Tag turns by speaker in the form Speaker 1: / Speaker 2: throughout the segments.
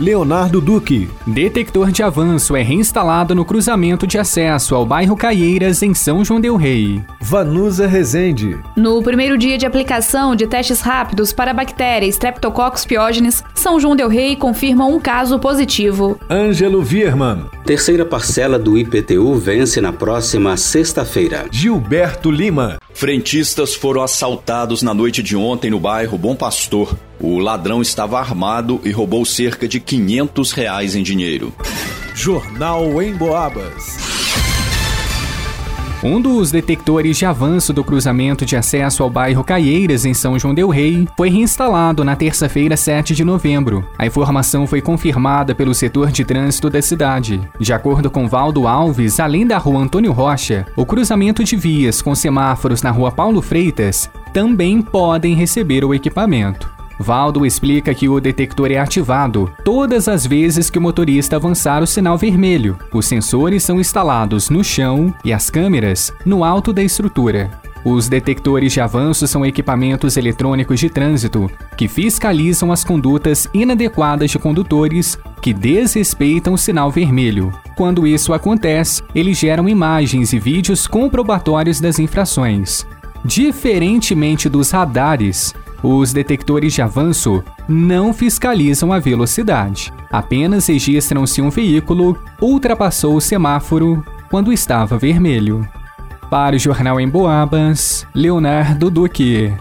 Speaker 1: Leonardo Duque.
Speaker 2: Detector de avanço é reinstalado no cruzamento de acesso ao bairro Caieiras, em São João Del Rei.
Speaker 1: Vanusa Rezende.
Speaker 3: No primeiro dia de aplicação de testes rápidos para a bactéria Streptococcus pyogenes, São João Del Rei confirma um caso positivo.
Speaker 1: Ângelo Virman.
Speaker 4: Terceira parcela do IPTU vence na próxima sexta-feira.
Speaker 1: Gilberto Lima.
Speaker 5: Frentistas foram assaltados na noite de ontem no bairro Bom Pastor. O ladrão estava armado e roubou cerca de 500 reais em dinheiro.
Speaker 1: Jornal em Boabas.
Speaker 2: Um dos detectores de avanço do cruzamento de acesso ao bairro Caieiras, em São João Del Rei, foi reinstalado na terça-feira, 7 de novembro. A informação foi confirmada pelo setor de trânsito da cidade. De acordo com Valdo Alves, além da rua Antônio Rocha, o cruzamento de vias com semáforos na rua Paulo Freitas também podem receber o equipamento. Valdo explica que o detector é ativado todas as vezes que o motorista avançar o sinal vermelho. Os sensores são instalados no chão e as câmeras no alto da estrutura. Os detectores de avanço são equipamentos eletrônicos de trânsito que fiscalizam as condutas inadequadas de condutores que desrespeitam o sinal vermelho. Quando isso acontece, eles geram imagens e vídeos comprobatórios das infrações. Diferentemente dos radares, os detectores de avanço não fiscalizam a velocidade, apenas registram se um veículo ultrapassou o semáforo quando estava vermelho. Para o Jornal em Boabas, Leonardo Duque.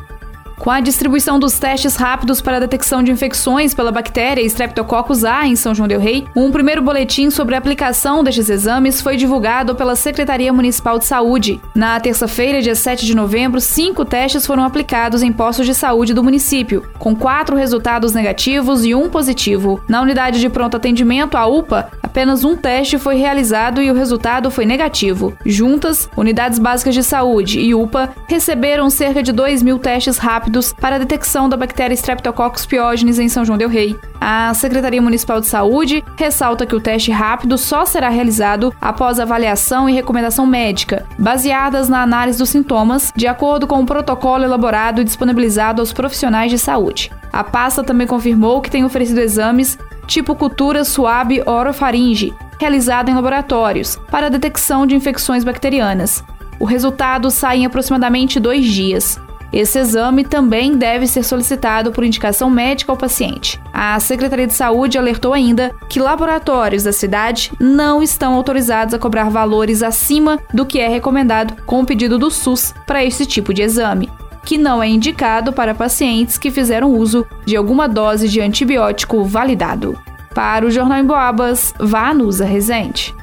Speaker 3: Com a distribuição dos testes rápidos para a detecção de infecções pela bactéria Streptococcus A em São João del Rei, um primeiro boletim sobre a aplicação destes exames foi divulgado pela Secretaria Municipal de Saúde. Na terça-feira, dia 7 de novembro, cinco testes foram aplicados em postos de saúde do município, com quatro resultados negativos e um positivo. Na unidade de pronto atendimento, a UPA, apenas um teste foi realizado e o resultado foi negativo. Juntas, unidades básicas de saúde e UPA receberam cerca de 2 mil testes rápidos rápidos para a detecção da bactéria Streptococcus pyogenes em São João del Rei. A Secretaria Municipal de Saúde ressalta que o teste rápido só será realizado após avaliação e recomendação médica, baseadas na análise dos sintomas, de acordo com o protocolo elaborado e disponibilizado aos profissionais de saúde. A pasta também confirmou que tem oferecido exames tipo cultura suave orofaringe, realizado em laboratórios, para a detecção de infecções bacterianas. O resultado sai em aproximadamente dois dias. Esse exame também deve ser solicitado por indicação médica ao paciente. A Secretaria de Saúde alertou ainda que laboratórios da cidade não estão autorizados a cobrar valores acima do que é recomendado com o pedido do SUS para esse tipo de exame, que não é indicado para pacientes que fizeram uso de alguma dose de antibiótico validado. Para o Jornal em Boabas, Vanusa Rezende.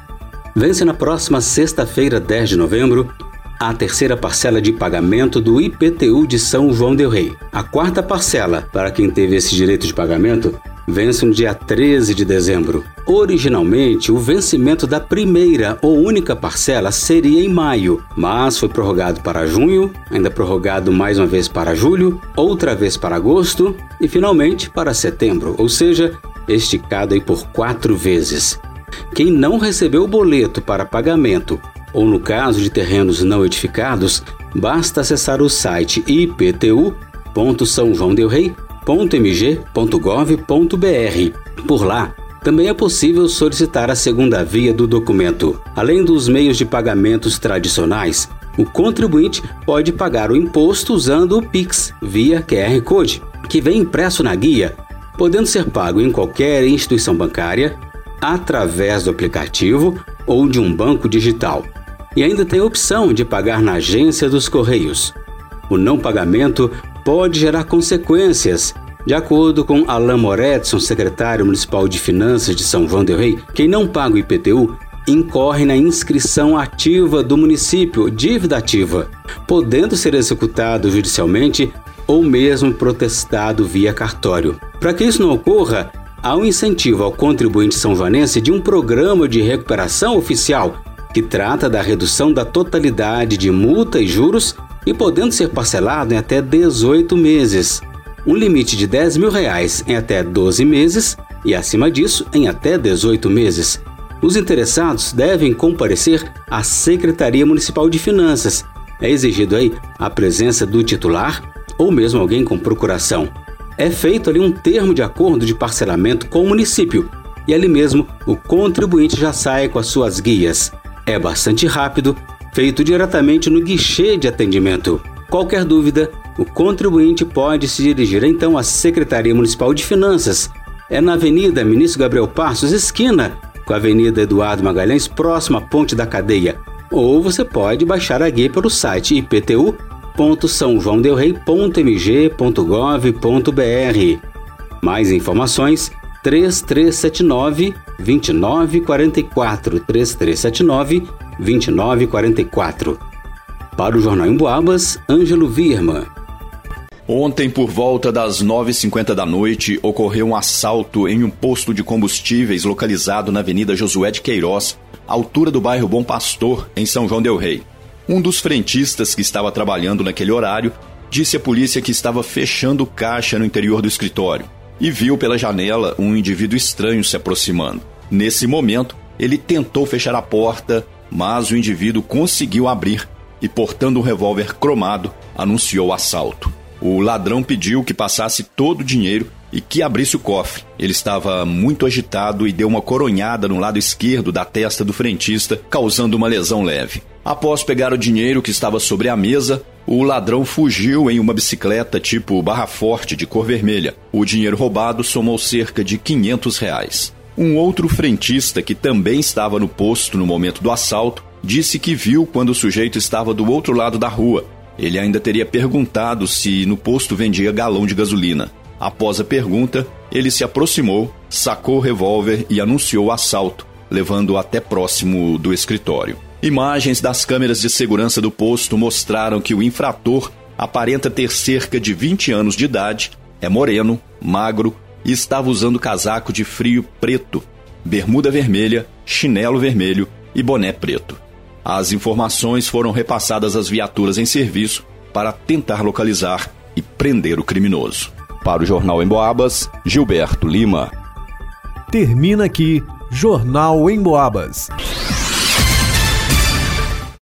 Speaker 4: Vence na próxima sexta-feira, 10 de novembro, a terceira parcela de pagamento do IPTU de São João Del Rei. A quarta parcela, para quem teve esse direito de pagamento, vence no dia 13 de dezembro. Originalmente, o vencimento da primeira ou única parcela seria em maio, mas foi prorrogado para junho, ainda prorrogado mais uma vez para julho, outra vez para agosto e finalmente para setembro, ou seja, esticado aí por quatro vezes. Quem não recebeu o boleto para pagamento ou no caso de terrenos não edificados, basta acessar o site iptu.sãojoaodelrei.mg.gov.br. Por lá, também é possível solicitar a segunda via do documento. Além dos meios de pagamentos tradicionais, o contribuinte pode pagar o imposto usando o Pix via QR Code, que vem impresso na guia, podendo ser pago em qualquer instituição bancária, através do aplicativo ou de um banco digital e ainda tem a opção de pagar na agência dos Correios. O não pagamento pode gerar consequências. De acordo com Alain Moretson, secretário municipal de Finanças de São Rei, quem não paga o IPTU incorre na inscrição ativa do município, dívida ativa, podendo ser executado judicialmente ou mesmo protestado via cartório. Para que isso não ocorra, há um incentivo ao contribuinte são joanense de um programa de recuperação oficial que trata da redução da totalidade de multa e juros e podendo ser parcelado em até 18 meses. Um limite de 10 mil reais em até 12 meses e, acima disso, em até 18 meses. Os interessados devem comparecer à Secretaria Municipal de Finanças. É exigido aí a presença do titular ou mesmo alguém com procuração. É feito ali um termo de acordo de parcelamento com o município e ali mesmo o contribuinte já sai com as suas guias. É bastante rápido, feito diretamente no guichê de atendimento. Qualquer dúvida, o contribuinte pode se dirigir então à Secretaria Municipal de Finanças. É na Avenida Ministro Gabriel Passos, esquina com a Avenida Eduardo Magalhães, próxima à Ponte da Cadeia. Ou você pode baixar a guia pelo site iptu.sãojoaodelrei.mg.gov.br. Mais informações 3379 2944 3379 2944. Para o Jornal em Boabas, Ângelo Virma.
Speaker 5: Ontem, por volta das 9h50 da noite, ocorreu um assalto em um posto de combustíveis localizado na Avenida Josué de Queiroz, altura do bairro Bom Pastor, em São João Del Rei. Um dos frentistas que estava trabalhando naquele horário disse à polícia que estava fechando caixa no interior do escritório e viu pela janela um indivíduo estranho se aproximando. Nesse momento, ele tentou fechar a porta, mas o indivíduo conseguiu abrir e, portando um revólver cromado, anunciou o assalto. O ladrão pediu que passasse todo o dinheiro e que abrisse o cofre. Ele estava muito agitado e deu uma coronhada no lado esquerdo da testa do frentista, causando uma lesão leve. Após pegar o dinheiro que estava sobre a mesa, o ladrão fugiu em uma bicicleta tipo barra forte de cor vermelha. O dinheiro roubado somou cerca de 500 reais. Um outro frentista que também estava no posto no momento do assalto disse que viu quando o sujeito estava do outro lado da rua ele ainda teria perguntado se no posto vendia galão de gasolina. Após a pergunta, ele se aproximou, sacou o revólver e anunciou o assalto, levando-o até próximo do escritório. Imagens das câmeras de segurança do posto mostraram que o infrator aparenta ter cerca de 20 anos de idade, é moreno, magro e estava usando casaco de frio preto, bermuda vermelha, chinelo vermelho e boné preto. As informações foram repassadas às viaturas em serviço para tentar localizar e prender o criminoso. Para o Jornal em Boabas, Gilberto Lima.
Speaker 1: Termina aqui Jornal em Boabas.